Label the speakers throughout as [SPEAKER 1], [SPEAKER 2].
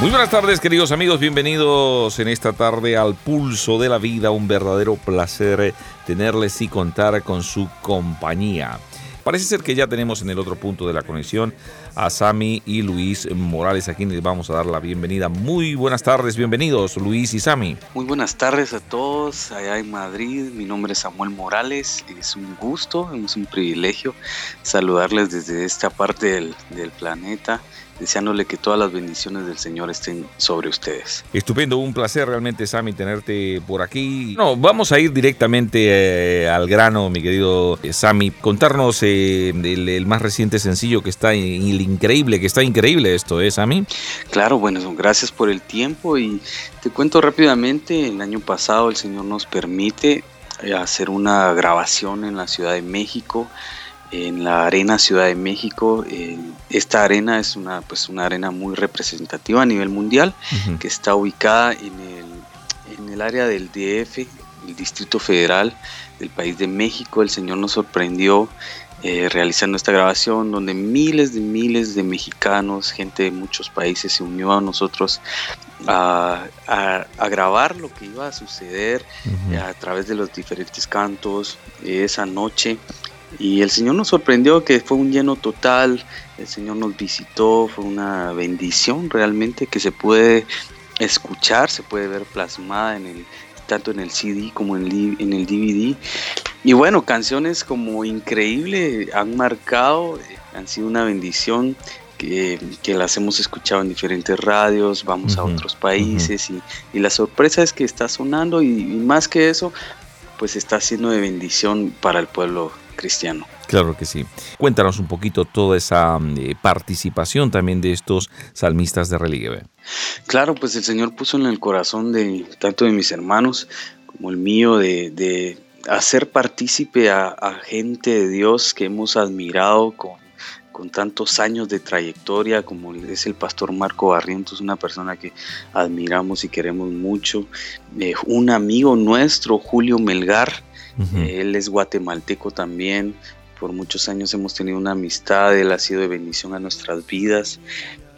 [SPEAKER 1] Muy buenas tardes queridos amigos, bienvenidos en esta tarde al Pulso de la Vida, un verdadero placer tenerles y contar con su compañía. Parece ser que ya tenemos en el otro punto de la conexión a Sami y Luis Morales, a quienes les vamos a dar la bienvenida. Muy buenas tardes, bienvenidos Luis y Sami.
[SPEAKER 2] Muy buenas tardes a todos allá en Madrid. Mi nombre es Samuel Morales. Es un gusto, es un privilegio saludarles desde esta parte del, del planeta deseándole que todas las bendiciones del Señor estén sobre ustedes.
[SPEAKER 1] Estupendo, un placer realmente, Sammy, tenerte por aquí. No, vamos a ir directamente eh, al grano, mi querido eh, Sammy. Contarnos eh, el, más reciente sencillo que está increíble, que está increíble esto, ¿eh, Sammy?
[SPEAKER 2] Claro, bueno, gracias por el tiempo y te cuento rápidamente, el año pasado el Señor nos permite hacer una grabación en la Ciudad de México en la Arena Ciudad de México. Eh, esta arena es una, pues una arena muy representativa a nivel mundial, que está ubicada en el, en el área del DF, el Distrito Federal del país de México. El Señor nos sorprendió eh, realizando esta grabación donde miles de miles de mexicanos, gente de muchos países se unió a nosotros a, a, grabar lo que iba a suceder a través de los diferentes cantos esa noche y el Señor nos sorprendió que fue un lleno total, el Señor nos visitó, fue una bendición realmente que se puede escuchar, se puede ver plasmada en el tanto en el CD como en el, en el DVD. Y bueno, canciones como Increíble han marcado, han sido una bendición que, que, las hemos escuchado en diferentes radios, vamos a otros países y, y, la sorpresa es que está sonando y, y, más que eso, pues está siendo de bendición para el pueblo cristiano.
[SPEAKER 1] Claro que sí. Cuéntanos un poquito toda esa eh, participación también de estos salmistas de relieve.
[SPEAKER 2] Claro, pues el Señor puso en el corazón de tanto de mis hermanos como el mío de, hacer partícipe a, gente de Dios que hemos admirado con, con tantos años de trayectoria, como es el pastor Marco Barrientos, una persona que admiramos y queremos mucho. Eh, un amigo nuestro, Julio Melgar, él es guatemalteco también. Por muchos años hemos tenido una amistad, él ha sido de bendición a nuestras vidas.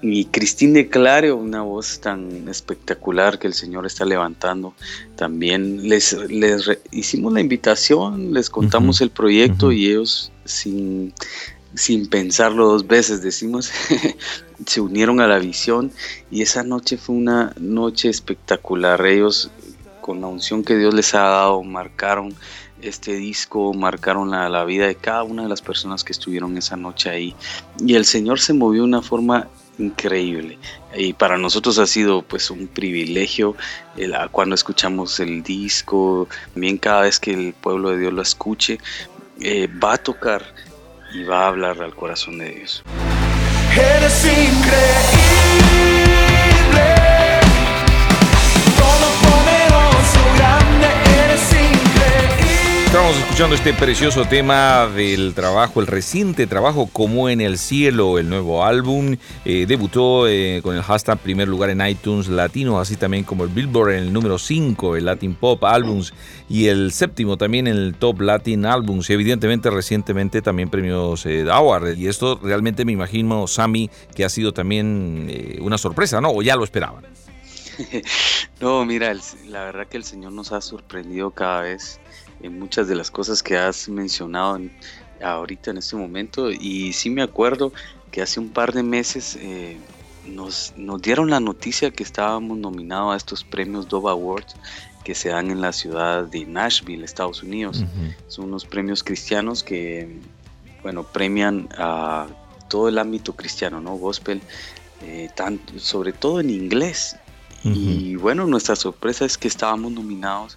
[SPEAKER 2] Y Cristín de Clare, una voz tan espectacular que el Señor está levantando. También les, les hicimos la invitación, les contamos el proyecto y ellos sin, sin pensarlo dos veces, decimos, se unieron a la visión y esa noche fue una noche espectacular. Ellos, con la unción que Dios les ha dado, marcaron este disco marcaron la, vida de cada una de las personas que estuvieron esa noche ahí. Y el Señor se movió de una forma increíble. Y para nosotros ha sido pues un privilegio cuando escuchamos el disco, también cada vez que el pueblo de Dios lo escuche, eh, va a tocar y va a hablar al corazón de Dios. Eres increíble.
[SPEAKER 1] Estamos escuchando este precioso tema del trabajo, el reciente trabajo Como en el Cielo, el nuevo álbum. Eh, debutó eh, con el hashtag primer lugar en iTunes Latino, así también como el Billboard en el número 5, el Latin Pop Albums, y el séptimo también en el Top Latin Albums. Y evidentemente recientemente también premios eh, Award. Y esto realmente me imagino, Sammy, que ha sido también eh, una sorpresa, ¿no? ¿O ya lo esperaban?
[SPEAKER 2] no, mira, la verdad que el Señor nos ha sorprendido cada vez en muchas de las cosas que has mencionado ahorita en este momento. Y sí me acuerdo que hace un par de meses eh, nos, nos, dieron la noticia que estábamos nominados a estos premios Dove Awards que se dan en la ciudad de Nashville, Estados Unidos. Son unos premios cristianos que, bueno, premian a todo el ámbito cristiano, ¿no? Gospel, eh, tanto, sobre todo en inglés. Y bueno, nuestra sorpresa es que estábamos nominados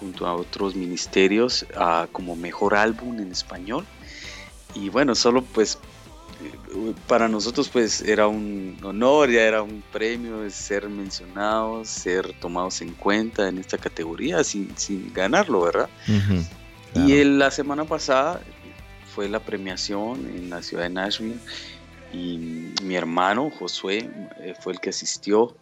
[SPEAKER 2] junto a otros ministerios como mejor álbum en español. Y bueno, solo pues para nosotros pues era un honor, ya era un premio ser mencionados, ser tomados en cuenta en esta categoría sin, sin ganarlo, ¿verdad? Y la semana pasada fue la premiación en la ciudad de Nashville y mi hermano Josué eh, fue el que asistió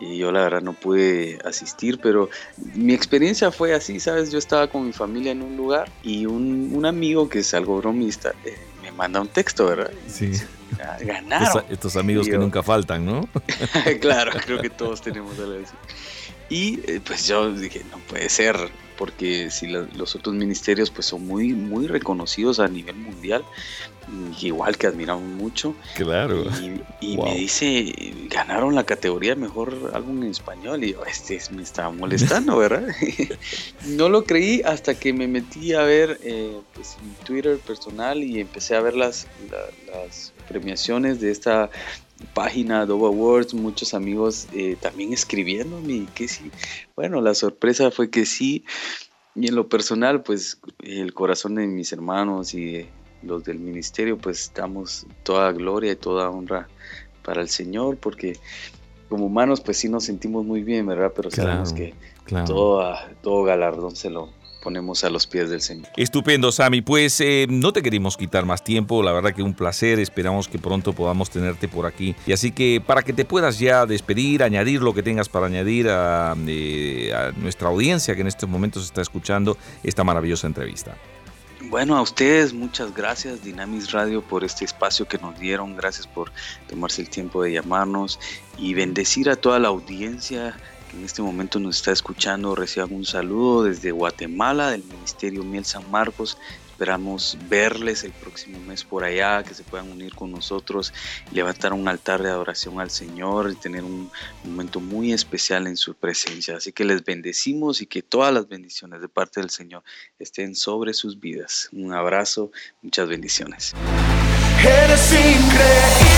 [SPEAKER 2] y yo la verdad no pude asistir, pero mi experiencia fue así, ¿sabes? Yo estaba con mi familia en un lugar y un, un amigo que es algo bromista eh, me manda un texto, ¿verdad? Sí. ganaron.
[SPEAKER 1] Estos, amigos que nunca faltan, ¿no?
[SPEAKER 2] claro, creo que todos tenemos algo así. Y eh, pues yo dije, no puede ser, porque si los otros ministerios pues son muy, muy reconocidos a nivel mundial, igual que admiramos mucho.
[SPEAKER 1] Claro.
[SPEAKER 2] Y, me dice, ganaron la categoría mejor álbum en español. Y yo, este me estaba molestando, ¿verdad? no lo creí hasta que me metí a ver eh, pues, mi Twitter personal y empecé a ver las, las premiaciones de esta página Dove Awards, muchos amigos eh, también escribiéndome que sí. Bueno, la sorpresa fue que sí. Y en lo personal, pues el corazón de mis hermanos y los del ministerio, pues damos toda gloria y toda honra para el Señor, porque como humanos, pues sí nos sentimos muy bien, ¿verdad? Pero sabemos que todo, todo galardón se lo, ponemos a los pies del Señor.
[SPEAKER 1] Estupendo, Sami. Pues eh, no te queremos quitar más tiempo. La verdad que un placer. Esperamos que pronto podamos tenerte por aquí. Y así que para que te puedas ya despedir, añadir lo que tengas para añadir a, eh, a nuestra audiencia que en estos momentos está escuchando esta maravillosa entrevista.
[SPEAKER 2] Bueno, a ustedes muchas gracias Dynamis Radio por este espacio que nos dieron, gracias por tomarse el tiempo de llamarnos y bendecir a toda la audiencia en este momento nos está escuchando, reciban un saludo desde Guatemala, del Ministerio Miel San Marcos. Esperamos verles el próximo mes por allá, que se puedan unir con nosotros, levantar un altar de adoración al Señor y tener un momento muy especial en su presencia. Así que les bendecimos y que todas las bendiciones de parte del Señor estén sobre sus vidas. Un abrazo, muchas bendiciones. Eres increíble.